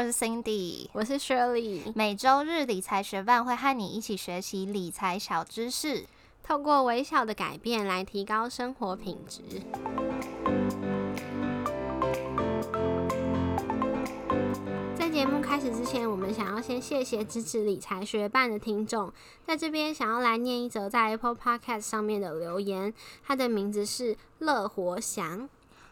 我是 Cindy，我是 Shirley。每周日理财学伴会和你一起学习理财小知识，透过微小的改变来提高生活品质。在节目开始之前，我们想要先谢谢支持理财学伴的听众，在这边想要来念一则在 Apple Podcast 上面的留言，他的名字是乐活祥。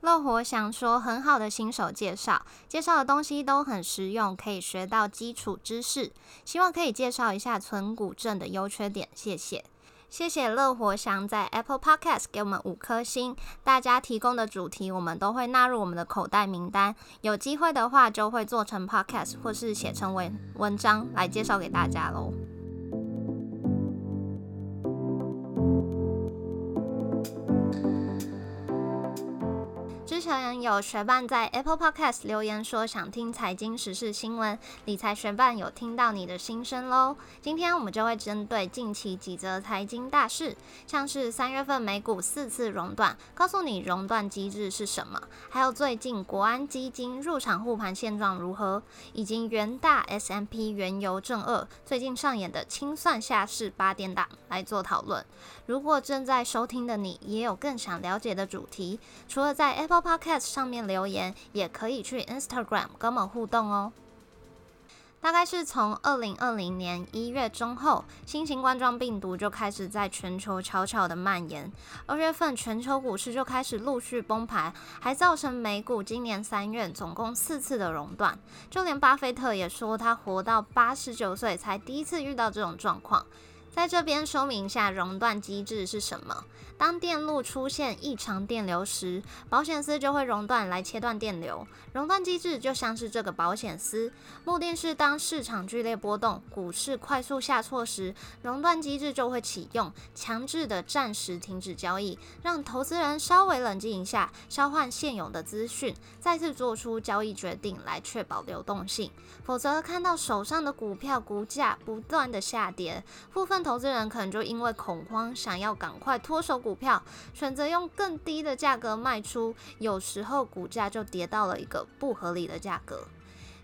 乐活想说很好的新手介绍，介绍的东西都很实用，可以学到基础知识。希望可以介绍一下存股证的优缺点，谢谢。谢谢乐活祥在 Apple Podcast 给我们五颗星，大家提供的主题我们都会纳入我们的口袋名单，有机会的话就会做成 Podcast 或是写成文文章来介绍给大家喽。之前有学伴在 Apple Podcast 留言说想听财经时事新闻，理财学伴有听到你的心声喽。今天我们就会针对近期几则财经大事，像是三月份美股四次熔断，告诉你熔断机制是什么；还有最近国安基金入场护盘现状如何，以及元大 S M P 原油正二最近上演的清算下市八点档来做讨论。如果正在收听的你也有更想了解的主题，除了在 Apple Podcast 上面留言，也可以去 Instagram 跟我们互动哦。大概是从二零二零年一月中后，新型冠状病毒就开始在全球悄悄的蔓延。二月份全球股市就开始陆续崩盘，还造成美股今年三月总共四次的熔断。就连巴菲特也说，他活到八十九岁才第一次遇到这种状况。在这边说明一下熔断机制是什么。当电路出现异常电流时，保险丝就会熔断来切断电流。熔断机制就像是这个保险丝，目的是当市场剧烈波动、股市快速下挫时，熔断机制就会启用，强制的暂时停止交易，让投资人稍微冷静一下，消化现有的资讯，再次做出交易决定来确保流动性。否则，看到手上的股票股价不断的下跌，部分投资人可能就因为恐慌，想要赶快脱手股股票，选择用更低的价格卖出，有时候股价就跌到了一个不合理的价格。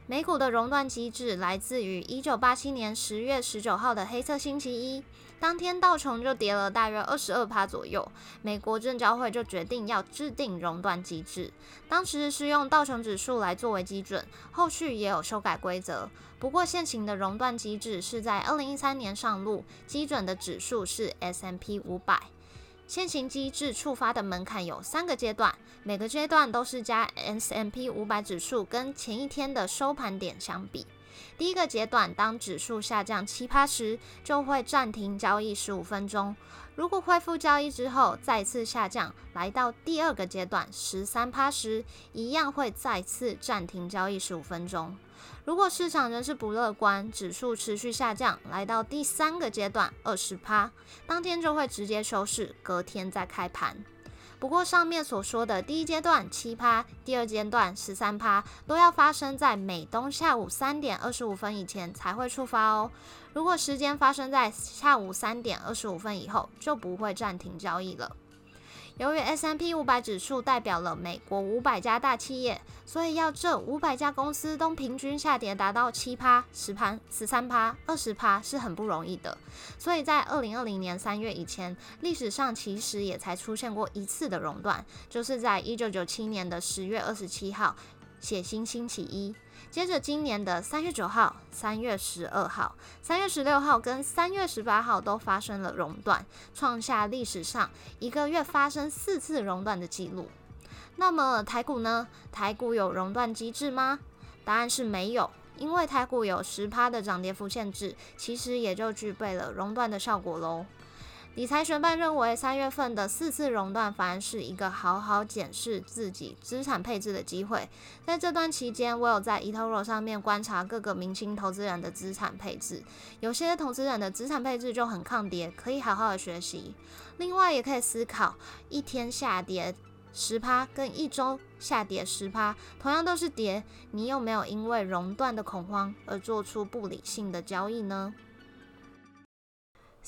美股的熔断机制来自于一九八七年十月十九号的黑色星期一，当天道琼就跌了大约二十二趴左右，美国证交会就决定要制定熔断机制。当时是用道琼指数来作为基准，后续也有修改规则。不过现行的熔断机制是在二零一三年上路，基准的指数是 S M P 五百。现行机制触发的门槛有三个阶段，每个阶段都是加 S M P 五百指数跟前一天的收盘点相比。第一个阶段，当指数下降七趴时，就会暂停交易十五分钟。如果恢复交易之后再次下降，来到第二个阶段十三趴时，一样会再次暂停交易十五分钟。如果市场仍是不乐观，指数持续下降，来到第三个阶段二十趴，当天就会直接收市，隔天再开盘。不过上面所说的第一阶段七趴，第二阶段十三趴，都要发生在美东下午三点二十五分以前才会触发哦。如果时间发生在下午三点二十五分以后，就不会暂停交易了。由于 S M P 五百指数代表了美国五百家大企业，所以要这五百家公司都平均下跌达到七趴、十趴、十三趴、二十趴是很不容易的。所以在二零二零年三月以前，历史上其实也才出现过一次的熔断，就是在一九九七年的十月二十七号，血腥星期一。接着，今年的三月九号、三月十二号、三月十六号跟三月十八号都发生了熔断，创下历史上一个月发生四次熔断的记录。那么台股呢？台股有熔断机制吗？答案是没有，因为台股有十趴的涨跌幅限制，其实也就具备了熔断的效果喽。理财学办认为，三月份的四次熔断反而是一个好好检视自己资产配置的机会。在这段期间，我有在 eToro 上面观察各个明星投资人的资产配置，有些投资人的资产配置就很抗跌，可以好好的学习。另外，也可以思考一天下跌十趴跟一周下跌十趴，同样都是跌，你有没有因为熔断的恐慌而做出不理性的交易呢？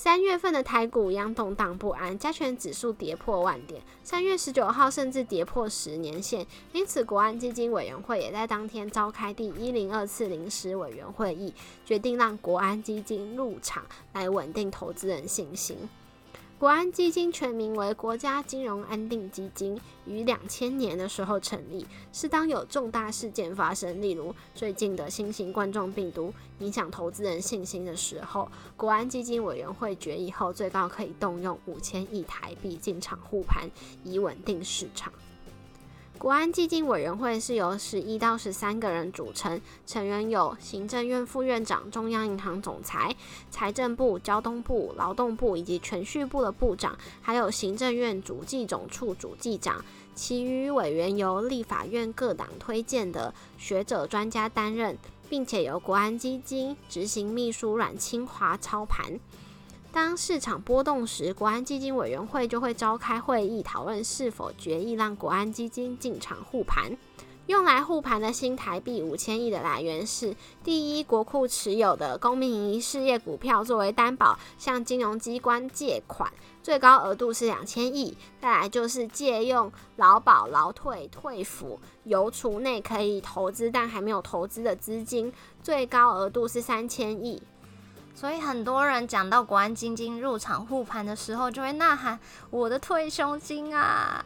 三月份的台股一样动荡不安，加权指数跌破万点，三月十九号甚至跌破十年线，因此国安基金委员会也在当天召开第一零二次临时委员会议，决定让国安基金入场来稳定投资人信心。国安基金全名为国家金融安定基金，于两千年的时候成立，是当有重大事件发生，例如最近的新型冠状病毒影响投资人信心的时候，国安基金委员会决议后，最高可以动用五千亿台币进场护盘，以稳定市场。国安基金委员会是由十一到十三个人组成，成员有行政院副院长、中央银行总裁、财政部、交通部、劳动部以及全序部的部长，还有行政院主计总处主计长。其余委员由立法院各党推荐的学者专家担任，并且由国安基金执行秘书阮清华操盘。当市场波动时，国安基金委员会就会召开会议，讨论是否决议让国安基金进场护盘。用来护盘的新台币五千亿的来源是：第一，国库持有的公民营事业股票作为担保，向金融机关借款，最高额度是两千亿；再来就是借用劳保、劳退、退抚、邮储内可以投资但还没有投资的资金，最高额度是三千亿。所以很多人讲到国安基金入场护盘的时候，就会呐喊：“我的退休金啊！”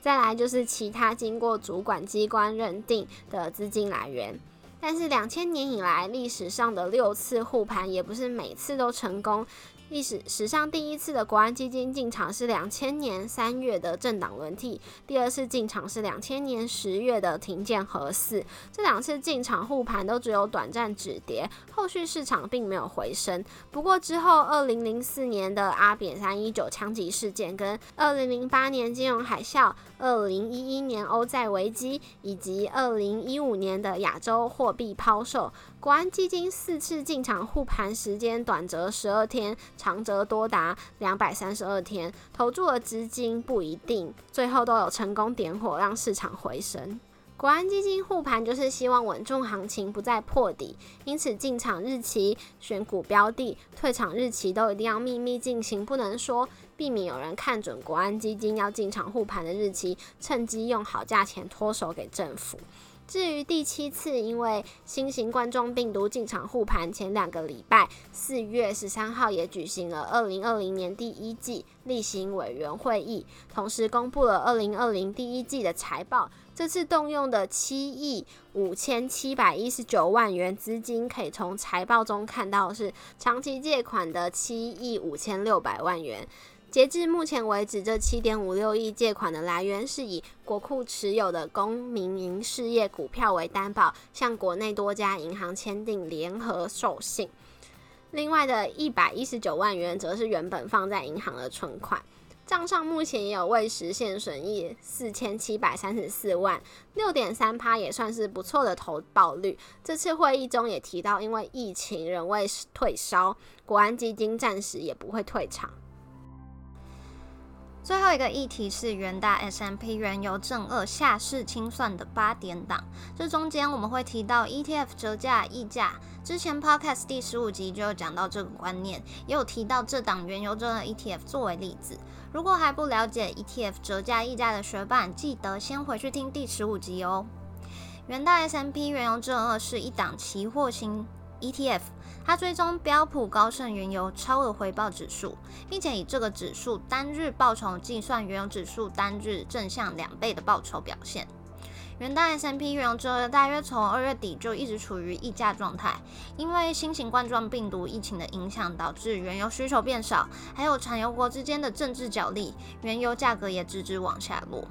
再来就是其他经过主管机关认定的资金来源。但是两千年以来历史上的六次护盘，也不是每次都成功。历史史上第一次的国安基金进场是两千年三月的政党轮替，第二次进场是两千年十月的停建核四。这两次进场护盘都只有短暂止跌，后续市场并没有回升。不过之后，二零零四年的阿扁三一九枪击事件，跟二零零八年金融海啸、二零一一年欧债危机，以及二零一五年的亚洲货币抛售。国安基金四次进场护盘时间短则十二天，长则多达两百三十二天，投注的资金不一定，最后都有成功点火，让市场回升。国安基金护盘就是希望稳重行情，不再破底，因此进场日期、选股标的、退场日期都一定要秘密进行，不能说，避免有人看准国安基金要进场护盘的日期，趁机用好价钱脱手给政府。至于第七次因为新型冠状病毒进场护盘，前两个礼拜，四月十三号也举行了二零二零年第一季例行委员会议，同时公布了二零二零第一季的财报。这次动用的七亿五千七百一十九万元资金，可以从财报中看到是长期借款的七亿五千六百万元。截至目前为止，这七点五六亿借款的来源是以国库持有的公民营事业股票为担保，向国内多家银行签订联合授信。另外的一百一十九万元，则是原本放在银行的存款。账上目前也有未实现损益四千七百三十四万，六点三趴也算是不错的投报率。这次会议中也提到，因为疫情仍未退烧，国安基金暂时也不会退场。最后一个议题是元大 S M P 原油正二下市清算的八点档，这中间我们会提到 E T F 折价溢价。之前 Podcast 第十五集就有讲到这个观念，也有提到这档原油正二 E T F 作为例子。如果还不了解 E T F 折价溢价的学伴，记得先回去听第十五集哦。元大 S M P 原油正二是一档期货型 E T F。它追踪标普高盛原油超额回报指数，并且以这个指数单日报酬计算原油指数单日正向两倍的报酬表现。元大 S M P 原油周大约从二月底就一直处于溢价状态，因为新型冠状病毒疫情的影响，导致原油需求变少，还有产油国之间的政治角力，原油价格也直直往下落。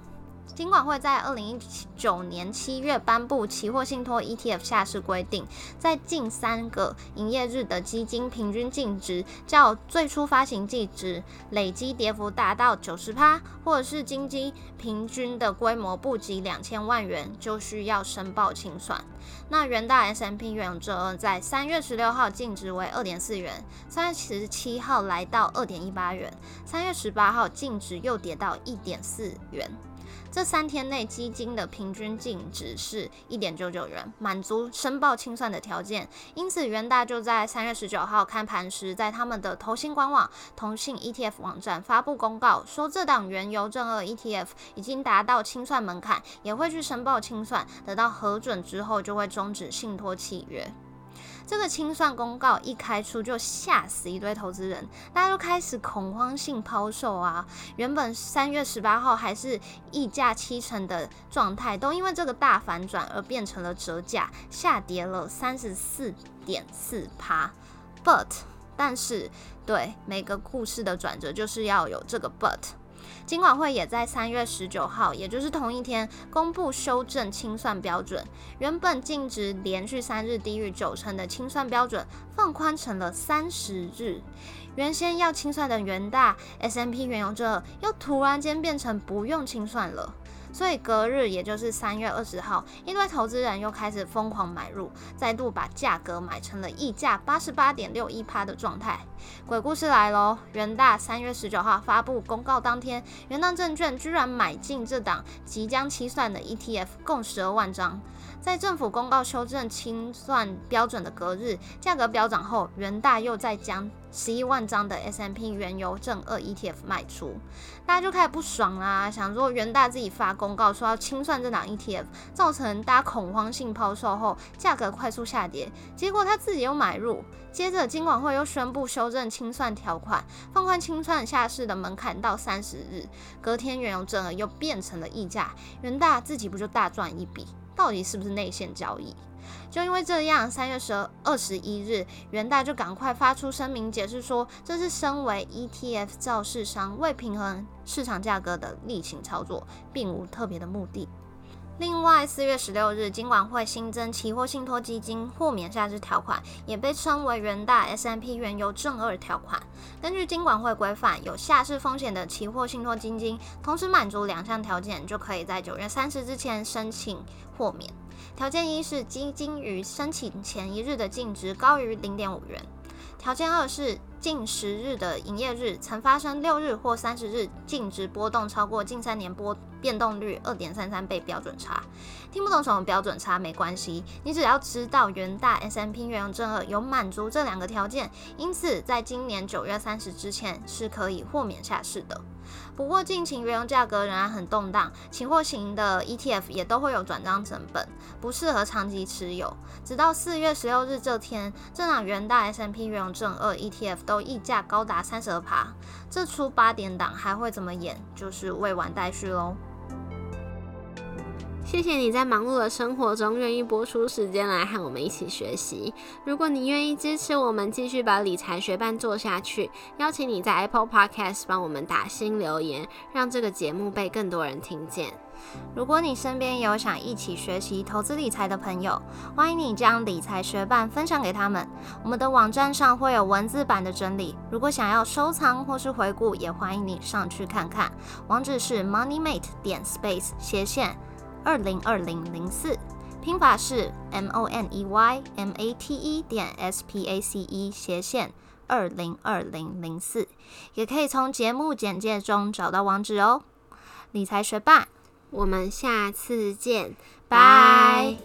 金管会在二零一九年七月颁布期货信托 ETF 下市规定，在近三个营业日的基金平均净值较最初发行净值累积跌幅达到九十趴，或者是基金平均的规模不及两千万元，就需要申报清算。那元大 S M P 原油这在三月十六号净值为二点四元，三月十七号来到二点一八元，三月十八号净值又跌到一点四元。这三天内基金的平均净值是一点九九元，满足申报清算的条件。因此，元大就在三月十九号开盘时，在他们的投信官网、同信 ETF 网站发布公告，说这档原油正二 ETF 已经达到清算门槛，也会去申报清算，得到核准之后就会终止信托契约。这个清算公告一开出，就吓死一堆投资人，大家都开始恐慌性抛售啊！原本三月十八号还是溢价七成的状态，都因为这个大反转而变成了折价，下跌了三十四点四趴。But，但是对每个故事的转折，就是要有这个 But。金管会也在三月十九号，也就是同一天，公布修正清算标准。原本净值连续三日低于九成的清算标准，放宽成了三十日。原先要清算的元大 S M P 原油这又突然间变成不用清算了。所以隔日，也就是三月二十号，一堆投资人又开始疯狂买入，再度把价格买成了溢价八十八点六一趴的状态。鬼故事来喽！元大三月十九号发布公告当天，元大证券居然买进这档即将清算的 ETF，共十二万张。在政府公告修正清算标准的隔日，价格飙涨后，元大又再将十一万张的 S M P 原油正二 E T F 卖出，大家就开始不爽啦，想说元大自己发公告说要清算这档 E T F，造成大家恐慌性抛售后，价格快速下跌，结果他自己又买入，接着金管会又宣布修正清算条款，放宽清算下市的门槛到三十日，隔天原油正二又变成了溢价，元大自己不就大赚一笔？到底是不是内线交易？就因为这样，三月十二二十一日，元大就赶快发出声明解释说，这是身为 ETF 造市商为平衡市场价格的例行操作，并无特别的目的。另外，四月十六日，金管会新增期货信托基金豁免下市条款，也被称为元大 S M P 原油正二条款。根据金管会规范，有下市风险的期货信托基金，同时满足两项条件，就可以在九月三十之前申请豁免。条件一是基金于申请前一日的净值高于零点五元；条件二是近十日的营业日曾发生六日或三十日净值波动超过近三年波。变动率二点三三倍标准差，听不懂什么标准差没关系，你只要知道元大 S M P 原油正二有满足这两个条件，因此在今年九月三十之前是可以豁免下市的。不过近期原油价格仍然很动荡，期货型的 E T F 也都会有转账成本，不适合长期持有。直到四月十六日这天，这档元大 S M P 原油正二 E T F 都溢价高达三十二趴，这出八点档还会怎么演，就是未完待续喽。谢谢你在忙碌的生活中愿意播出时间来和我们一起学习。如果你愿意支持我们继续把理财学伴做下去，邀请你在 Apple Podcast 帮我们打新留言，让这个节目被更多人听见。如果你身边有想一起学习投资理财的朋友，欢迎你将理财学伴分享给他们。我们的网站上会有文字版的整理，如果想要收藏或是回顾，也欢迎你上去看看。网址是 moneymate 点 space 斜线。二零二零零四，拼法是 M O N E Y M A T E 点 S P A C E 斜线二零二零零四，也可以从节目简介中找到网址哦。理财学霸，我们下次见，拜。